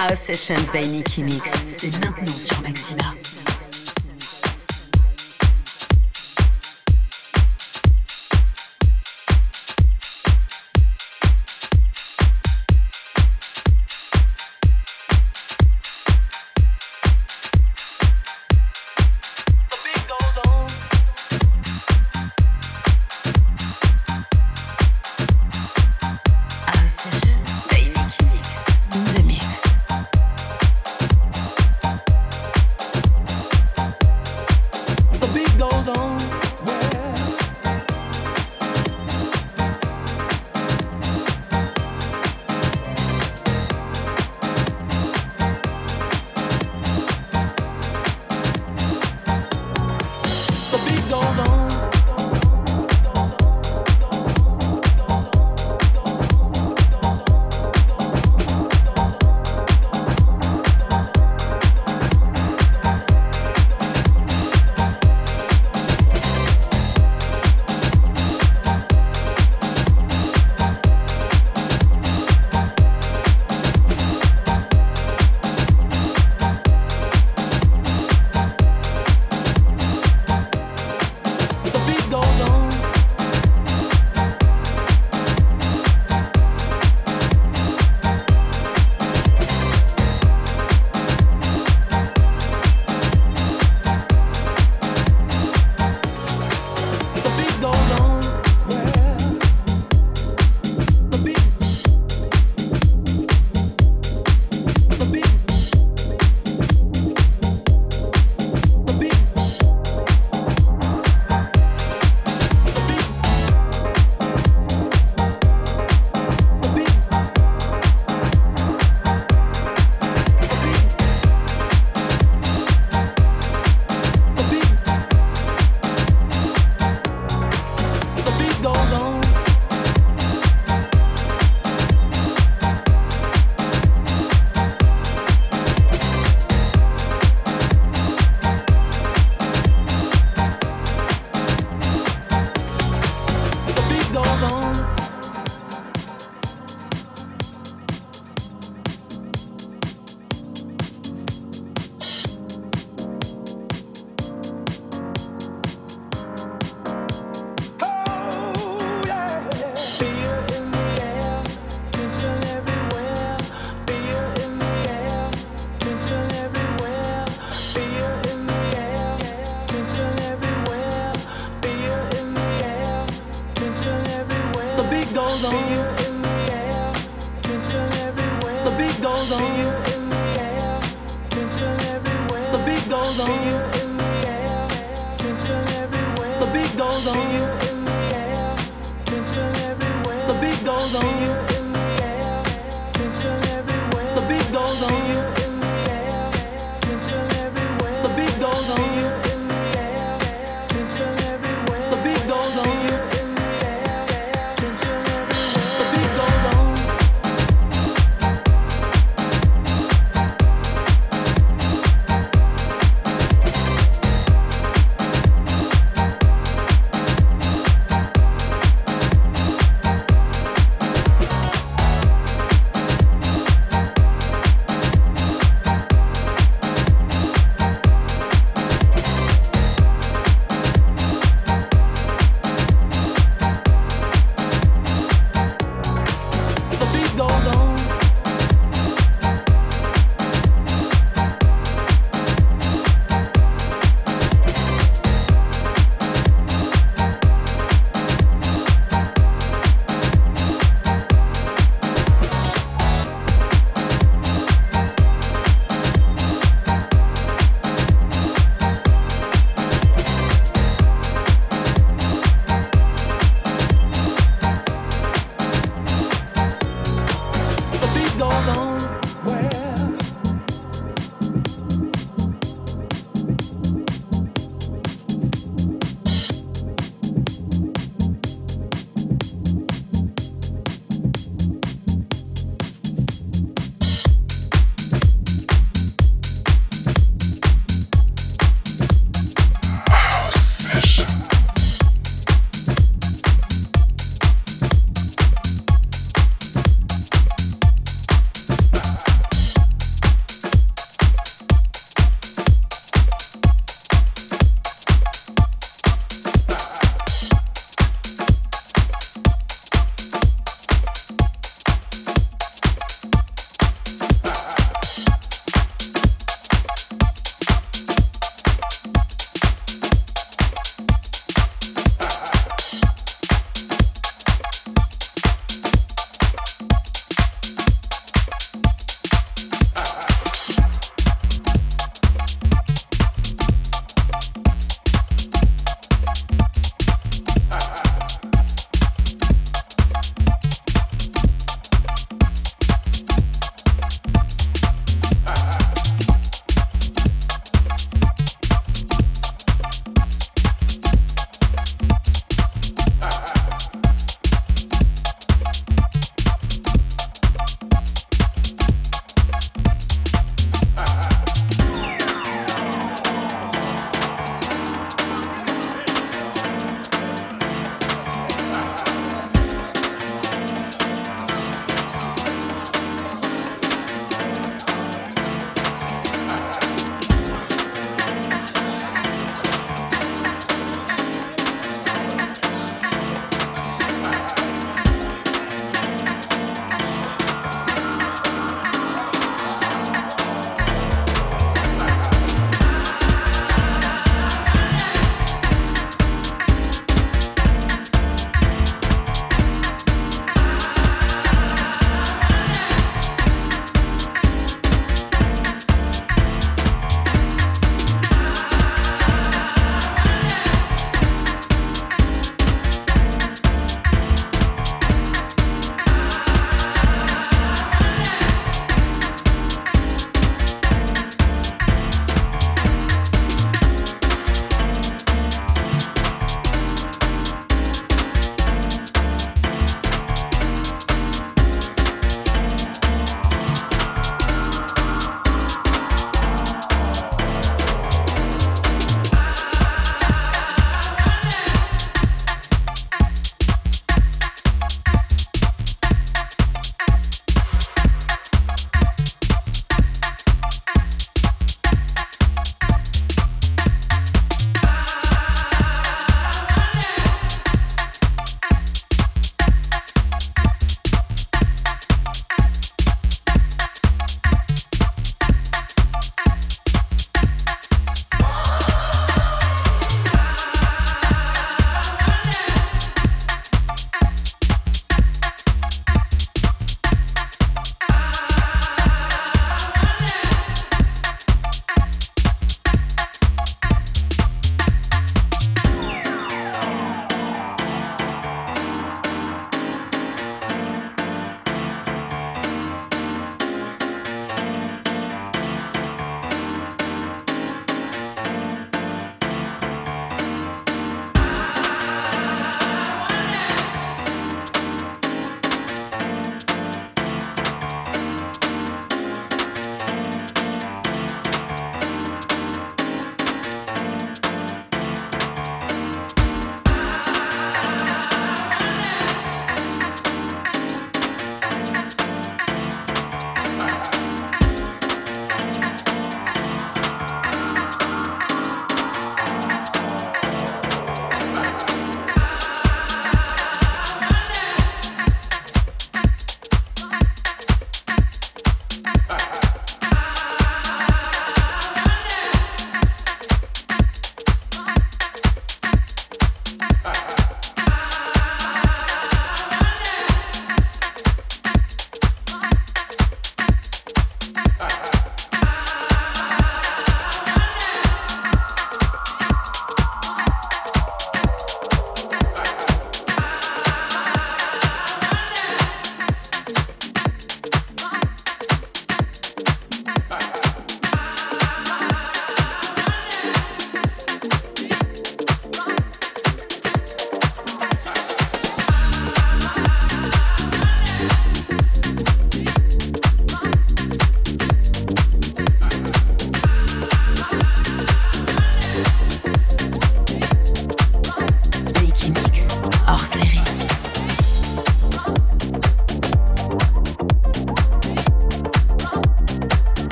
House Sessions by Nicky Mix, c'est maintenant sur Maxima.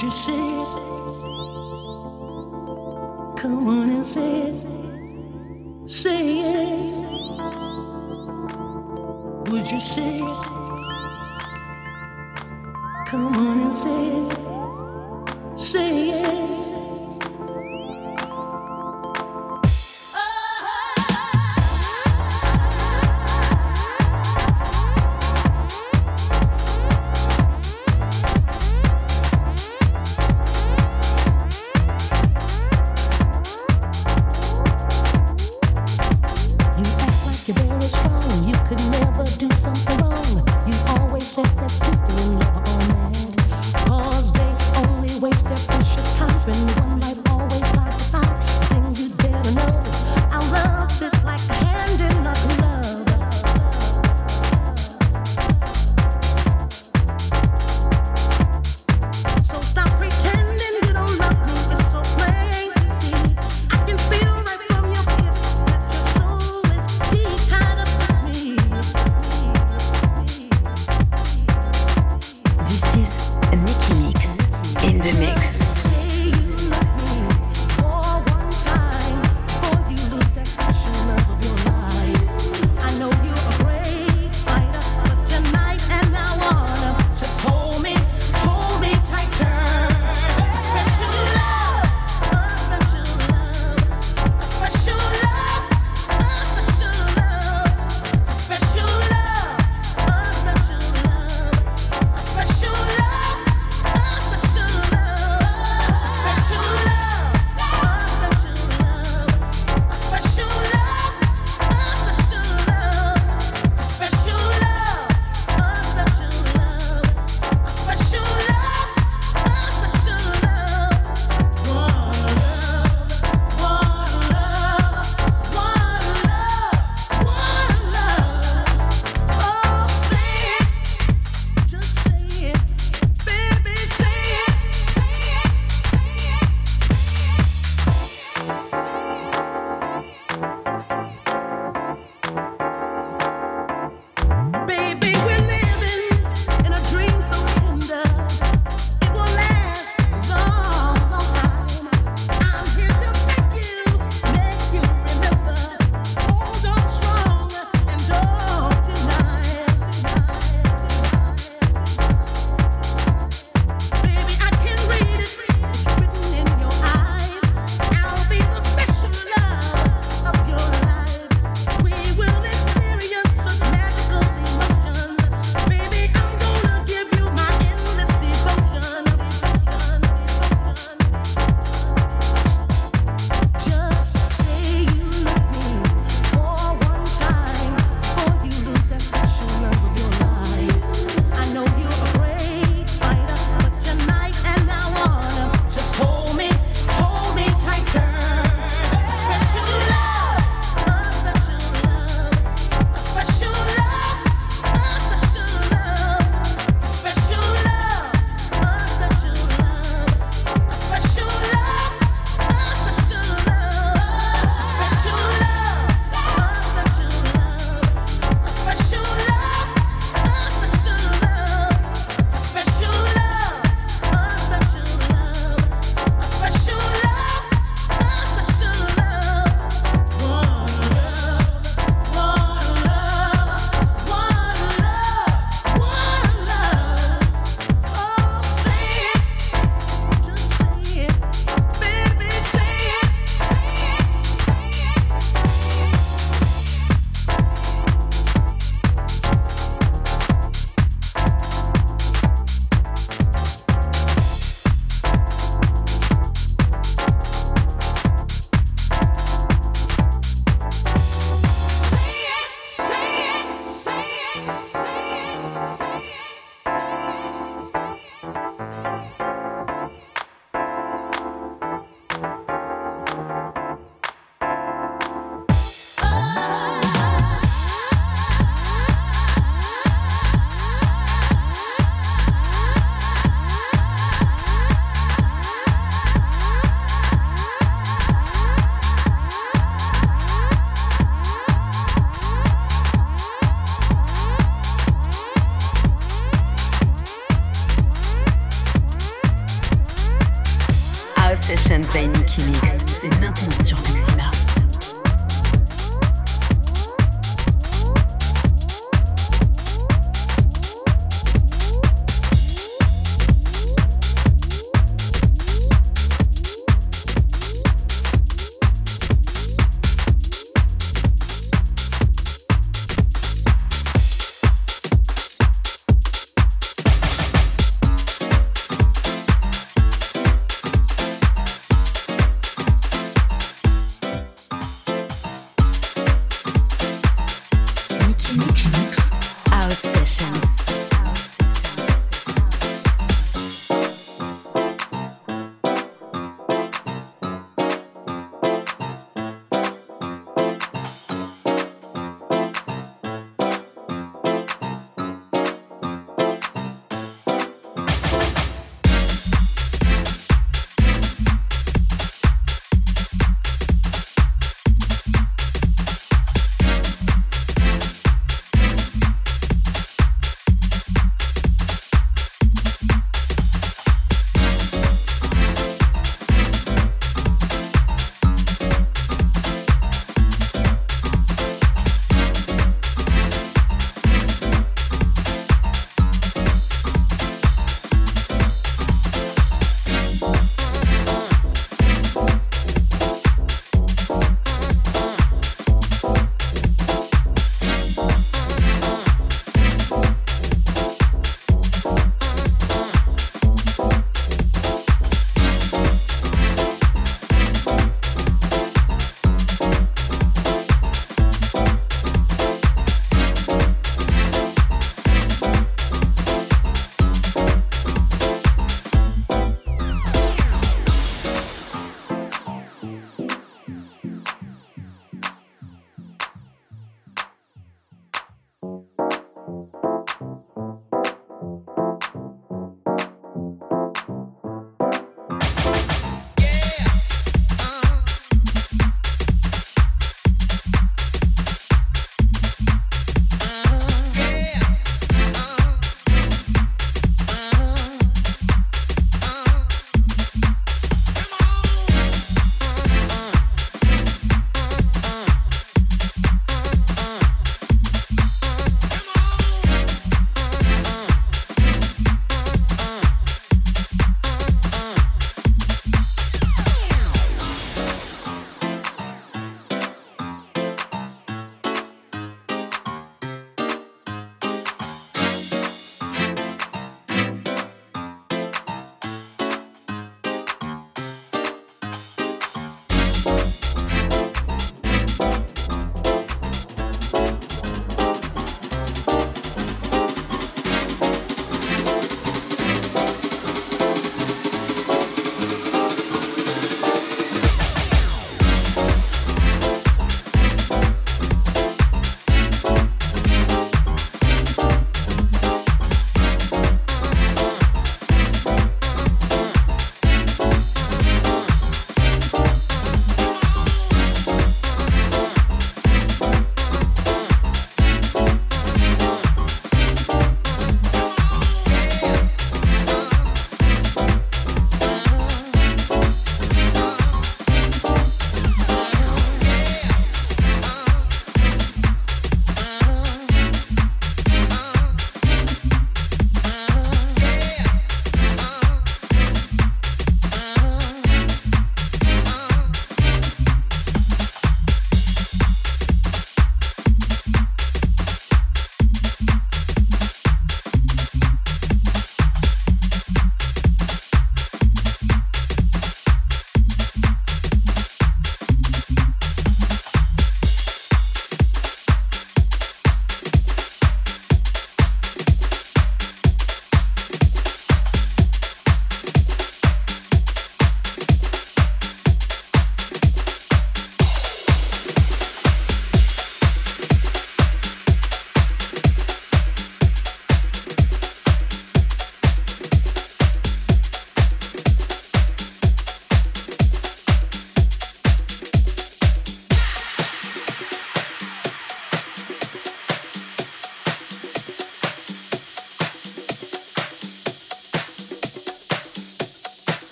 Would you say it? Come on and say it. Say it. Would you say it? Come on and say it.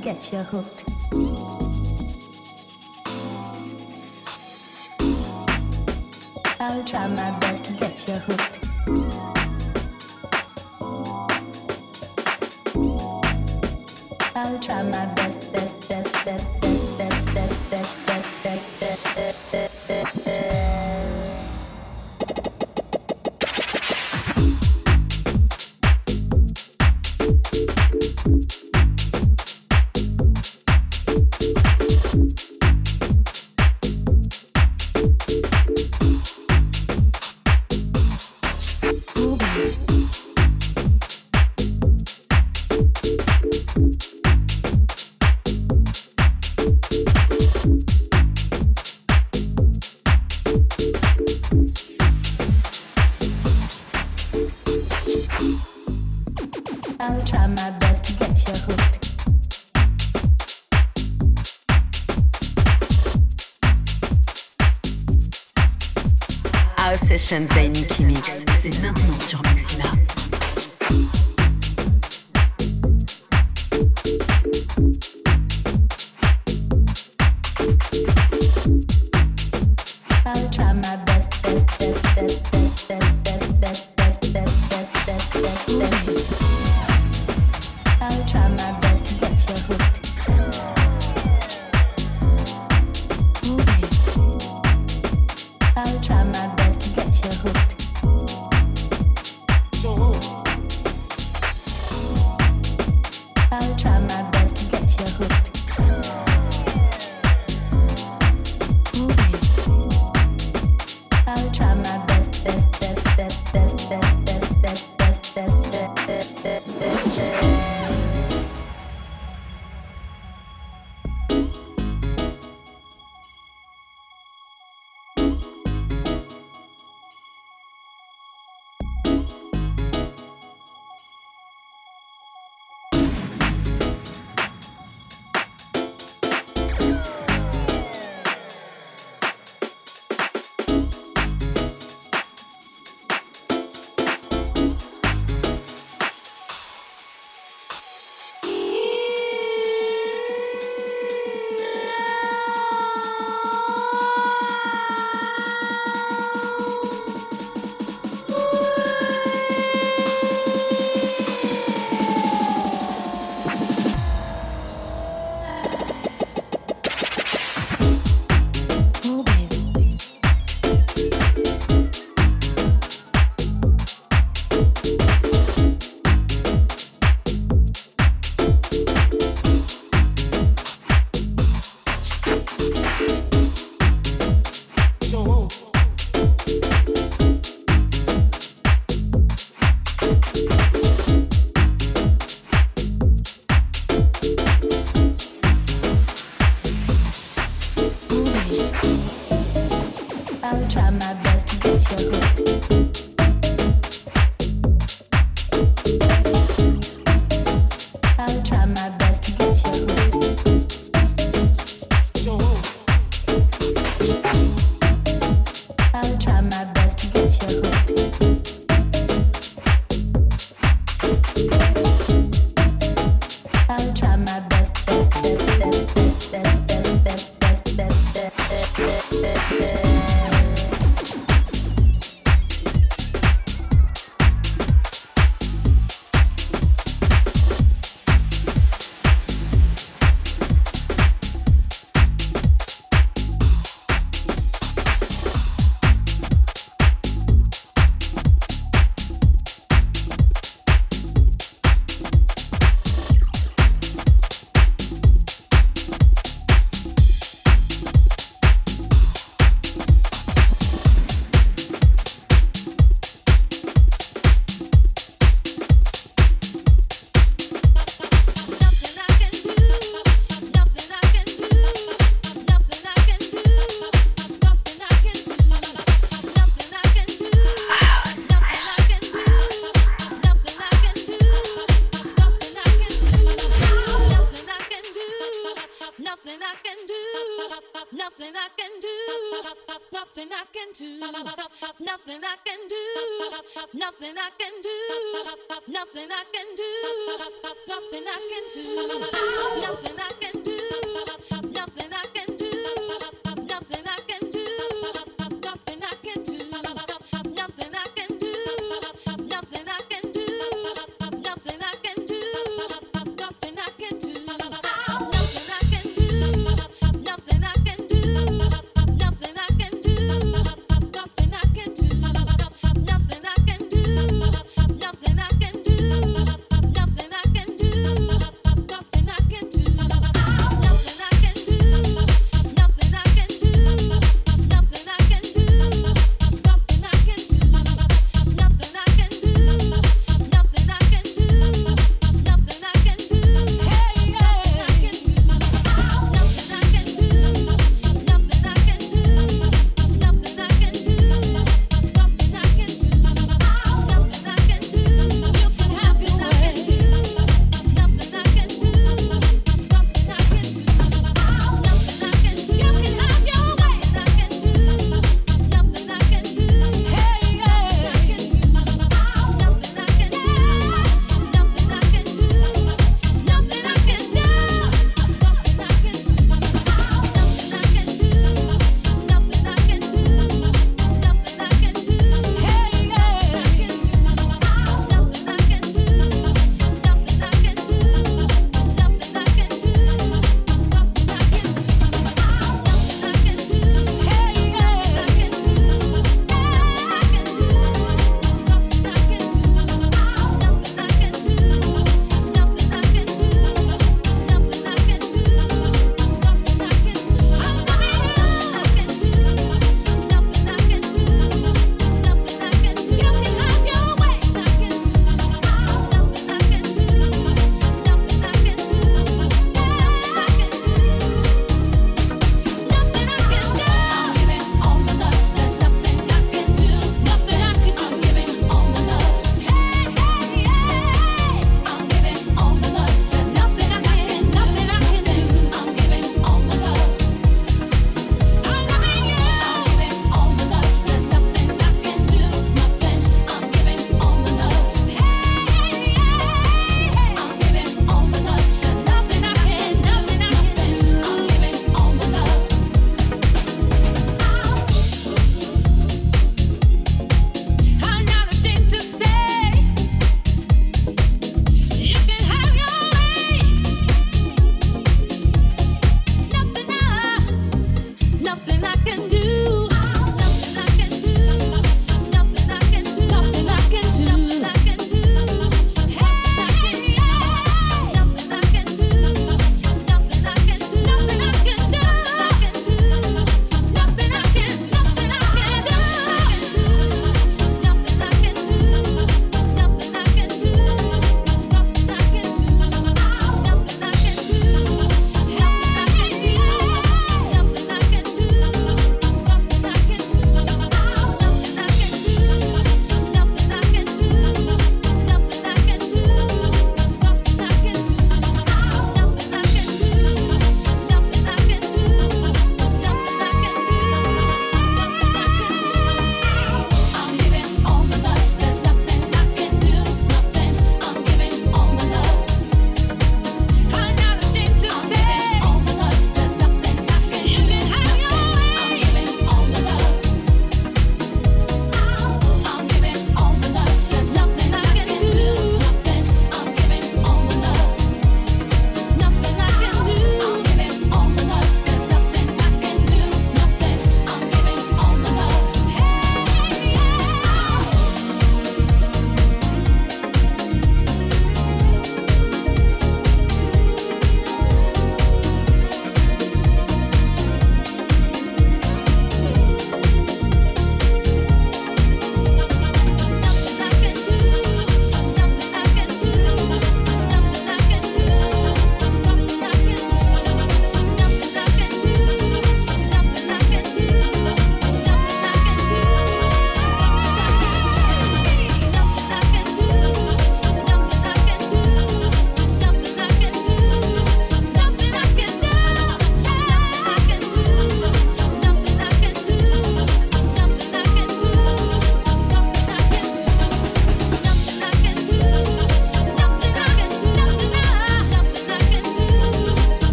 get you hooked. I'll try my best to get you hooked. I'll try my best. I'll try my best to get your hook. Our Sessions by Niki Mix, c'est maintenant sur Maxima. nothing I can do. Nothing I can do. Nothing I can do. Nothing I can do. Nothing I can do. Nothing I can do. Nothing I can do.